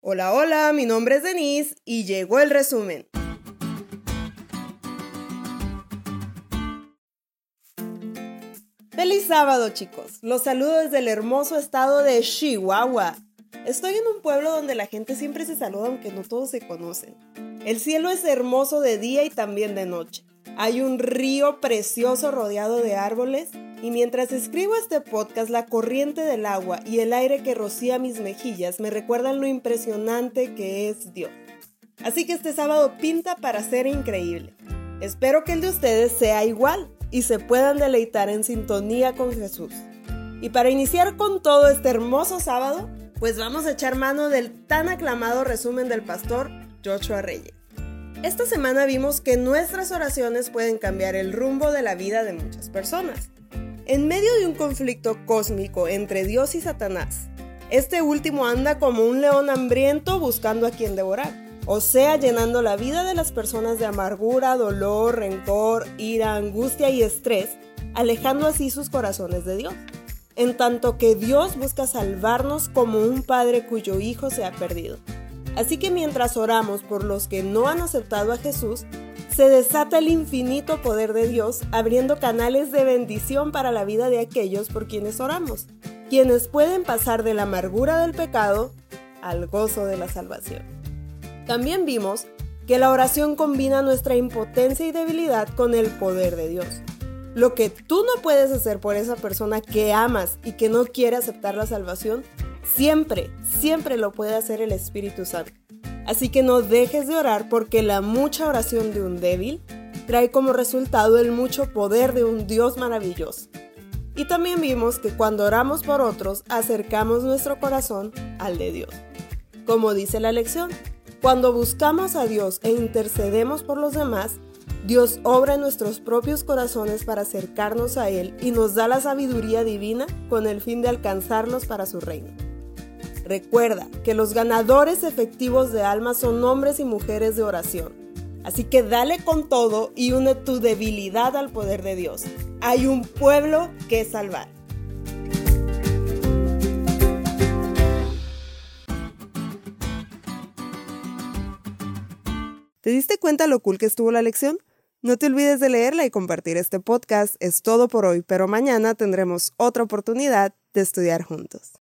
Hola, hola, mi nombre es Denise y llegó el resumen. Feliz sábado chicos, los saludo desde el hermoso estado de Chihuahua. Estoy en un pueblo donde la gente siempre se saluda aunque no todos se conocen. El cielo es hermoso de día y también de noche. Hay un río precioso rodeado de árboles y mientras escribo este podcast la corriente del agua y el aire que rocía mis mejillas me recuerdan lo impresionante que es Dios. Así que este sábado pinta para ser increíble. Espero que el de ustedes sea igual y se puedan deleitar en sintonía con Jesús. Y para iniciar con todo este hermoso sábado, pues vamos a echar mano del tan aclamado resumen del pastor Joshua Reyes. Esta semana vimos que nuestras oraciones pueden cambiar el rumbo de la vida de muchas personas. En medio de un conflicto cósmico entre Dios y Satanás, este último anda como un león hambriento buscando a quien devorar, o sea, llenando la vida de las personas de amargura, dolor, rencor, ira, angustia y estrés, alejando así sus corazones de Dios. En tanto que Dios busca salvarnos como un padre cuyo hijo se ha perdido. Así que mientras oramos por los que no han aceptado a Jesús, se desata el infinito poder de Dios abriendo canales de bendición para la vida de aquellos por quienes oramos, quienes pueden pasar de la amargura del pecado al gozo de la salvación. También vimos que la oración combina nuestra impotencia y debilidad con el poder de Dios. Lo que tú no puedes hacer por esa persona que amas y que no quiere aceptar la salvación, Siempre, siempre lo puede hacer el Espíritu Santo. Así que no dejes de orar porque la mucha oración de un débil trae como resultado el mucho poder de un Dios maravilloso. Y también vimos que cuando oramos por otros, acercamos nuestro corazón al de Dios. Como dice la lección, cuando buscamos a Dios e intercedemos por los demás, Dios obra en nuestros propios corazones para acercarnos a Él y nos da la sabiduría divina con el fin de alcanzarlos para su reino. Recuerda que los ganadores efectivos de alma son hombres y mujeres de oración. Así que dale con todo y une tu debilidad al poder de Dios. Hay un pueblo que salvar. ¿Te diste cuenta lo cool que estuvo la lección? No te olvides de leerla y compartir este podcast. Es todo por hoy, pero mañana tendremos otra oportunidad de estudiar juntos.